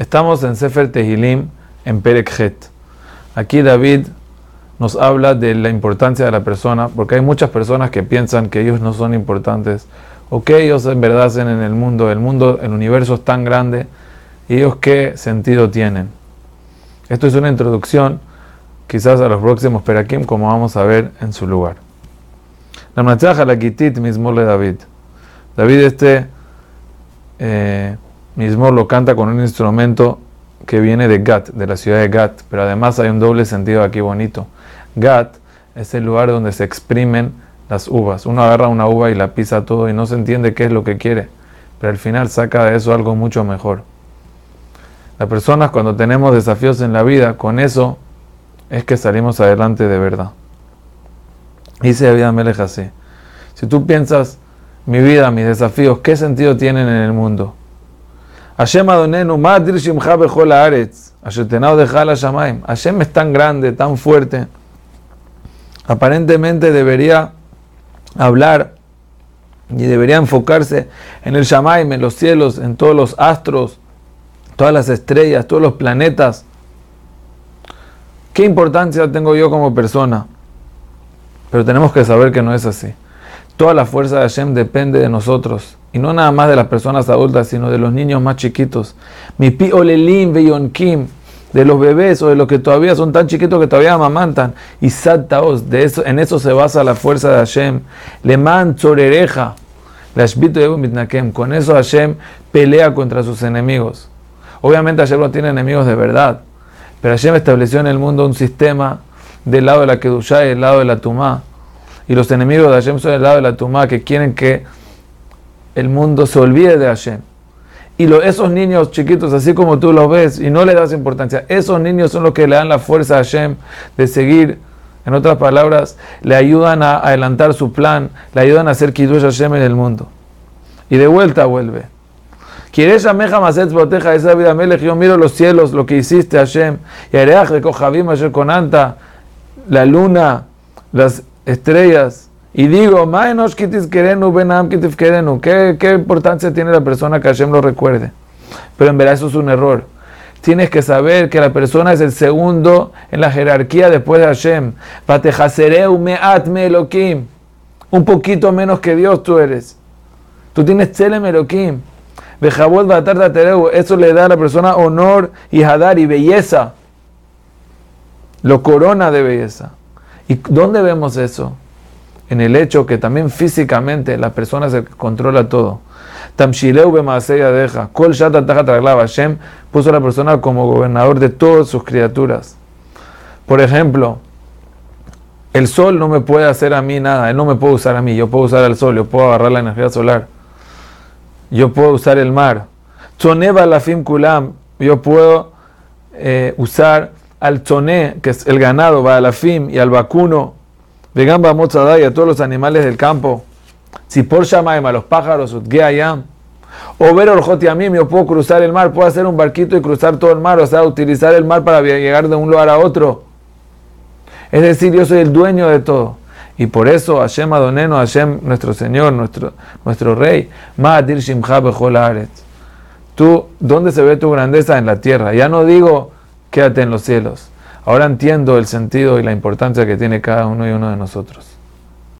Estamos en Sefer Tehilim, en Perekhet. Aquí David nos habla de la importancia de la persona, porque hay muchas personas que piensan que ellos no son importantes, o que ellos en verdad hacen en el mundo, el mundo, el universo es tan grande, y ellos qué sentido tienen. Esto es una introducción, quizás a los próximos Perakim, como vamos a ver en su lugar. La la Kitit mismo de David. David este eh, mismo lo canta con un instrumento que viene de Gat, de la ciudad de Gat, pero además hay un doble sentido aquí bonito. Gat es el lugar donde se exprimen las uvas. Uno agarra una uva y la pisa todo y no se entiende qué es lo que quiere, pero al final saca de eso algo mucho mejor. Las personas cuando tenemos desafíos en la vida, con eso es que salimos adelante de verdad. Dice David Amelech así. Si tú piensas, mi vida, mis desafíos, ¿qué sentido tienen en el mundo? Hashem Adonenu, Hashem es tan grande, tan fuerte. Aparentemente debería hablar y debería enfocarse en el Shamaim, en los cielos, en todos los astros, todas las estrellas, todos los planetas. ¿Qué importancia tengo yo como persona? Pero tenemos que saber que no es así. Toda la fuerza de Hashem depende de nosotros. Y no nada más de las personas adultas, sino de los niños más chiquitos. Mi pi olelim kim de los bebés o de los que todavía son tan chiquitos que todavía amamantan. Y sattaos, de eso, en eso se basa la fuerza de Hashem. Le man tzorereja. Con eso Hashem pelea contra sus enemigos. Obviamente Hashem no tiene enemigos de verdad. Pero Hashem estableció en el mundo un sistema del lado de la Kedushá y del lado de la Tumá. Y los enemigos de Hashem son del lado de la Tumá que quieren que el mundo se olvide de Hashem. Y lo, esos niños chiquitos, así como tú los ves y no le das importancia, esos niños son los que le dan la fuerza a Hashem de seguir. En otras palabras, le ayudan a adelantar su plan, le ayudan a hacer Kiddush Hashem en el mundo. Y de vuelta vuelve. ¿Quieres proteja esa vida Melech? Yo miro los cielos, lo que hiciste Hashem. Y Areach de con Anta, la luna, las estrellas. Y digo, ¿Qué, ¿qué importancia tiene la persona que Hashem lo recuerde? Pero en verdad eso es un error. Tienes que saber que la persona es el segundo en la jerarquía después de Hashem. Un poquito menos que Dios tú eres. Tú tienes Tzelem Elohim. Eso le da a la persona honor y hadar y belleza. Lo corona de belleza. ¿Y dónde vemos eso? En el hecho que también físicamente la persona se controla todo. Tamshileu deja. Kol Hashem puso a la persona como gobernador de todas sus criaturas. Por ejemplo, el sol no me puede hacer a mí nada, él no me puede usar a mí, yo puedo usar al sol, yo puedo agarrar la energía solar, yo puedo usar el mar. Tzoneba la kulam, yo puedo eh, usar al tzoné, que es el ganado, va a la y al vacuno, vegan a y a todos los animales del campo, si por Shamaim a los pájaros, utgeayam, o ver mí yo puedo cruzar el mar, puedo hacer un barquito y cruzar todo el mar, o sea, utilizar el mar para llegar de un lugar a otro. Es decir, yo soy el dueño de todo. Y por eso Hashem Adoneno, Hashem nuestro Señor, nuestro, nuestro Rey, Ma'adir Shimcha Tú, ¿dónde se ve tu grandeza? En la tierra. Ya no digo quédate en los cielos. Ahora entiendo el sentido y la importancia que tiene cada uno y uno de nosotros.